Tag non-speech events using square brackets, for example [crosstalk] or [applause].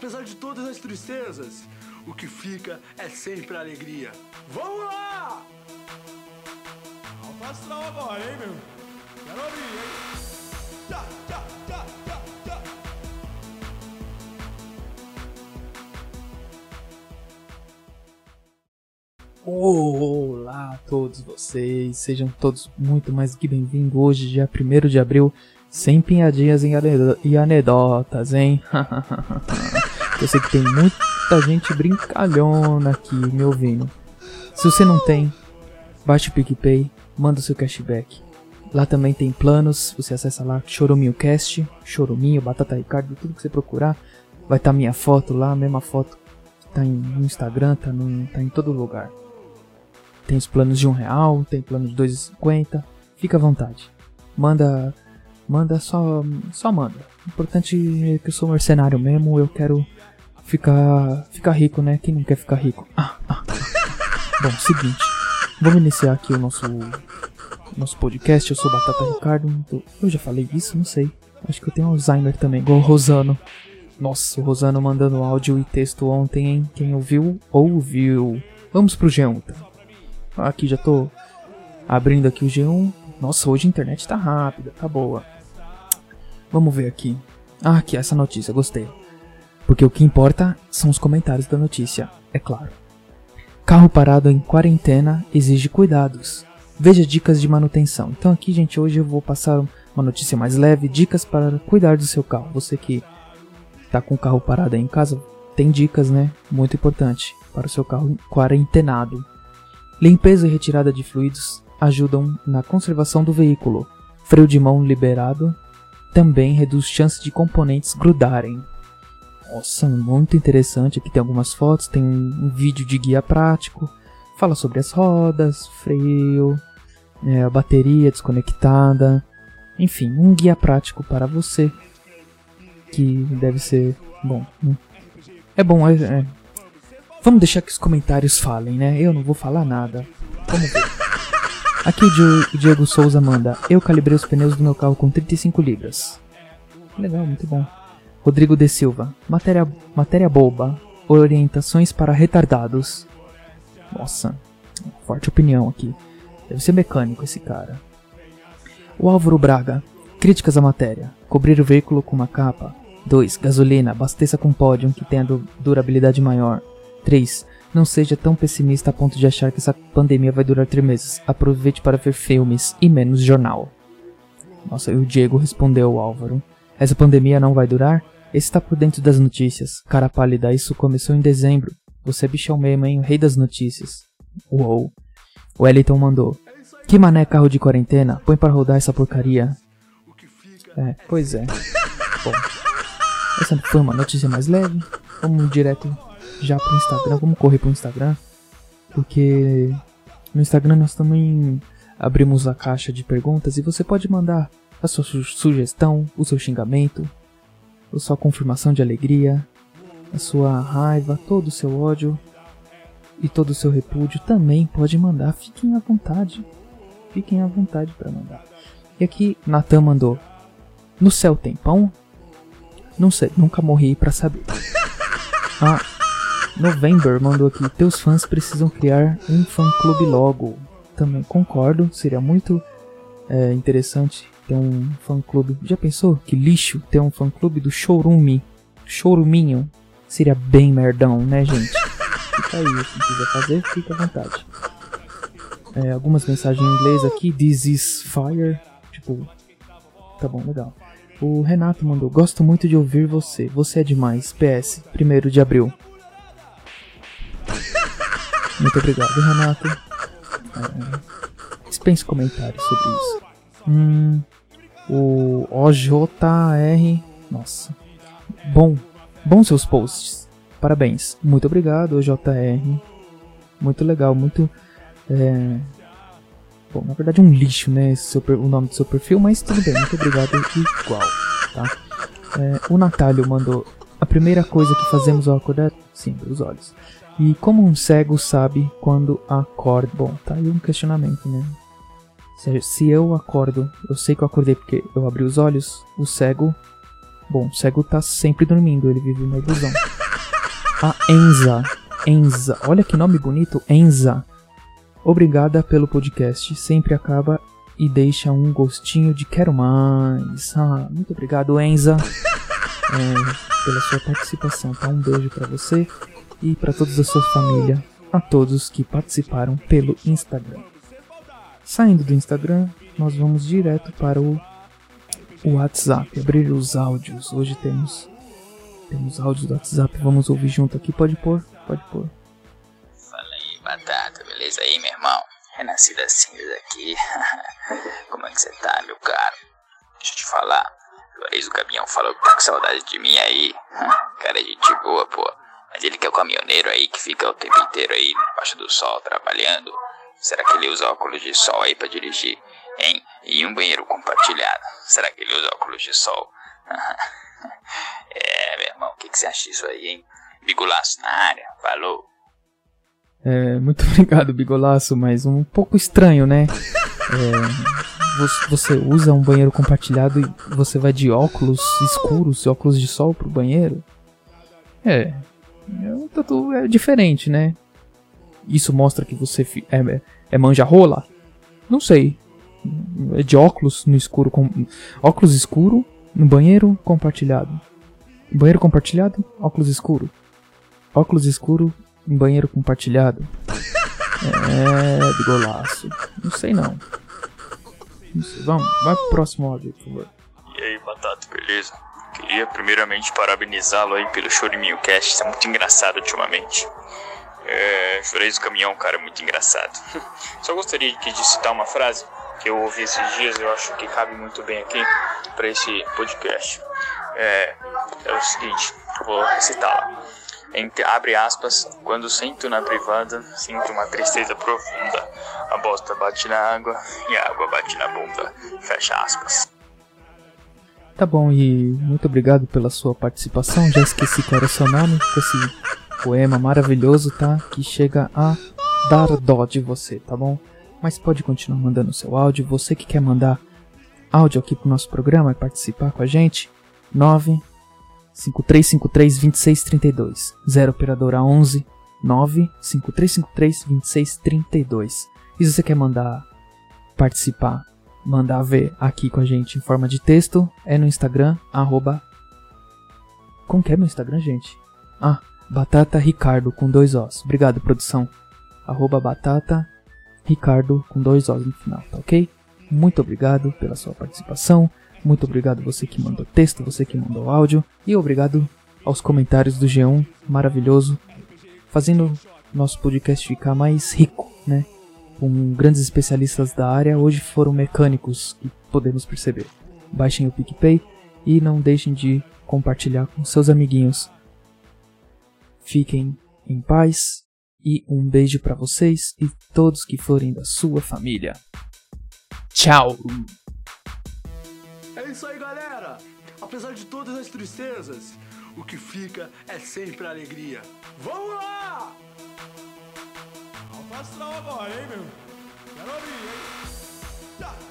Apesar de todas as tristezas, o que fica é sempre a alegria. Vamos lá! Alto astral agora, hein, meu? Quero ouvir, hein? Tchá, tchá, tchá, tchá, tchá. Olá a todos vocês, sejam todos muito mais que bem-vindos hoje, dia 1 de abril, sem pinhadinhas e anedo- e anedotas, hein? [laughs] Eu sei que tem muita gente brincalhona aqui me ouvindo. Se você não tem, baixe o PicPay, manda o seu cashback. Lá também tem planos, você acessa lá Choruminho Cast, Choruminho, Batata Ricardo, tudo que você procurar. Vai estar minha foto lá, a mesma foto que tá em- no Instagram, tá, no, tá em todo lugar. Tem os planos de um real, tem plano de 2,50. Fica à vontade. Manda, manda só, só manda. O importante é que eu sou mercenário mesmo, eu quero ficar, ficar rico, né? Quem não quer ficar rico? Ah, ah. [laughs] Bom, seguinte, vamos iniciar aqui o nosso, nosso podcast. Eu sou Batata Ricardo. Eu já falei isso, não sei. Acho que eu tenho Alzheimer também, igual o Rosano. Nossa, o Rosano mandando áudio e texto ontem, hein? Quem ouviu, ouviu. Vamos pro G1, tá? Aqui já tô abrindo aqui o G1. Nossa, hoje a internet tá rápida, tá boa. Vamos ver aqui. Ah, aqui essa notícia, gostei. Porque o que importa são os comentários da notícia, é claro. Carro parado em quarentena exige cuidados. Veja dicas de manutenção. Então aqui, gente, hoje eu vou passar uma notícia mais leve, dicas para cuidar do seu carro. Você que tá com o carro parado aí em casa, tem dicas, né? Muito importante para o seu carro quarentenado. Limpeza e retirada de fluidos ajudam na conservação do veículo. Freio de mão liberado também reduz chances de componentes grudarem. Nossa, muito interessante. Aqui tem algumas fotos, tem um, vídeo de guia prático. Fala sobre as rodas, freio, é, a bateria desconectada. Enfim, um guia prático para você. Que deve ser bom. né? É bom, é, é, Vamos deixar que os comentários falem, né? Eu não vou falar nada. Vamos ver. [laughs] Aqui o Diego Souza manda: Eu calibrei os pneus do meu carro com 35 libras. Legal, muito bom. Rodrigo de Silva: Matéria, matéria boba. Orientações para retardados. Nossa, forte opinião aqui. Deve ser mecânico esse cara. O Álvaro Braga: Críticas à matéria. Cobrir o veículo com uma capa. 2. Gasolina. Abasteça com pódio que tenha du- durabilidade maior. 3. Não seja tão pessimista a ponto de achar que essa pandemia vai durar 3 meses. Aproveite para ver filmes e menos jornal. Nossa, e o Diego respondeu ao Álvaro. Essa pandemia não vai durar? Esse está por dentro das notícias. Cara pálida, isso começou em dezembro. Você é bichão mesmo, hein? O rei das notícias. Uou. O Wellington mandou. Que mané carro de quarentena? Põe para rodar essa porcaria. É, pois é. [laughs] Bom, essa foi uma notícia mais leve. Vamos direto já pro Instagram. Vamos correr pro Instagram. Porque no Instagram nós também abrimos a caixa de perguntas e você pode mandar a sua su- sugestão, o seu xingamento, a sua confirmação de alegria, a sua raiva, todo o seu ódio e todo o seu repúdio também pode mandar. Fiquem à vontade. Fiquem à vontade para mandar. E aqui Natan mandou: No céu tem pão? Não sei, nunca morri pra saber. [laughs] Ah, November mandou aqui: Teus fãs precisam criar um fã clube logo. Também concordo, seria muito é, interessante ter um fã clube. Já pensou? Que lixo ter um fã clube do Showroom Showroominho. Seria bem merdão, né, gente? Fica aí, se quiser fazer, fica à vontade. É, algumas mensagens em inglês aqui: This is fire. Tipo, tá bom, legal. O Renato mandou: Gosto muito de ouvir você. Você é demais. PS, 1 de abril. Muito obrigado, Renato. É, dispense comentários sobre isso. Hum, o OJR. Nossa. Bom. Bom seus posts. Parabéns. Muito obrigado, OJR. Muito legal, muito. É... Bom, na verdade é um lixo, né? seu o nome do seu perfil, mas tudo bem, muito obrigado igual, tá? É, o Natálio mandou. A primeira coisa que fazemos ao acordar. Sim, os olhos. E como um cego sabe quando acorda? Bom, tá aí um questionamento, né? Se, se eu acordo, eu sei que eu acordei porque eu abri os olhos, o cego Bom, o cego tá sempre dormindo, ele vive uma ilusão. A [laughs] Enza. Enza. Olha que nome bonito, Enza. Obrigada pelo podcast. Sempre acaba e deixa um gostinho de quero mais. Ah, muito obrigado, Enza, [laughs] é, pela sua participação. Tá? Um beijo para você e para todos da sua família, a todos que participaram pelo Instagram. Saindo do Instagram, nós vamos direto para o, o WhatsApp, abrir os áudios. Hoje temos temos áudios do WhatsApp, vamos ouvir junto aqui. Pode pôr? Pode pôr. Fala aí, batata, beleza aí, meu irmão? Renascida cinza aqui. [laughs] Como é que você tá, meu caro? Deixa eu te falar. Juarez do caminhão falou que tá com saudade de mim aí. [laughs] Cara, é gente boa, pô. Mas ele que é o caminhoneiro aí que fica o tempo inteiro aí debaixo do sol trabalhando. Será que ele usa óculos de sol aí pra dirigir? Hein? E um banheiro compartilhado. Será que ele usa óculos de sol? [laughs] é, meu irmão, o que, que você acha disso aí, hein? Bigulaço na área. Falou. É, muito [laughs] obrigado, Bigolaço, mas um pouco estranho, né? [laughs] É, você usa um banheiro compartilhado e você vai de óculos escuros, óculos de sol pro banheiro? É, é um tatu é diferente, né? Isso mostra que você é, é manja rola? Não sei. É de óculos no escuro, com, óculos escuro no banheiro compartilhado. Banheiro compartilhado, óculos escuro. Óculos escuro em banheiro compartilhado. [laughs] É, de golaço. Não sei não. não sei. Vamos, vai pro próximo áudio, por favor. E aí, Batata, beleza? Queria primeiramente parabenizá-lo aí pelo Chorinho Cast, isso é muito engraçado ultimamente. É, Jureis do Caminhão, cara, é muito engraçado. [laughs] Só gostaria de citar uma frase que eu ouvi esses dias, eu acho que cabe muito bem aqui para esse podcast. É, é o seguinte, vou citá-la entre, abre aspas, quando sinto na privada, sinto uma tristeza profunda. A bosta bate na água e a água bate na bunda. Fecha aspas. Tá bom, e muito obrigado pela sua participação. Já esqueci qual era o seu nome, com esse poema maravilhoso, tá? Que chega a dar dó de você, tá bom? Mas pode continuar mandando seu áudio. Você que quer mandar áudio aqui pro nosso programa e participar com a gente, 9 5353-2632. 0 operadora 11 95353-2632. E se você quer mandar participar, mandar ver aqui com a gente em forma de texto, é no Instagram, arroba... Como que é meu Instagram, gente? Ah, Batata Ricardo com dois Os. Obrigado, produção. Arroba Batata Ricardo com dois Os no final, tá ok? Muito obrigado pela sua participação. Muito obrigado você que mandou texto, você que mandou áudio e obrigado aos comentários do G1, maravilhoso, fazendo nosso podcast ficar mais rico, né? Com grandes especialistas da área, hoje foram mecânicos que podemos perceber. Baixem o PicPay e não deixem de compartilhar com seus amiguinhos. Fiquem em paz e um beijo para vocês e todos que forem da sua família. Tchau! É isso aí, galera! Apesar de todas as tristezas, o que fica é sempre a alegria. Vamos lá! Alfa agora, hein, meu? Quero abrir, hein? Tá.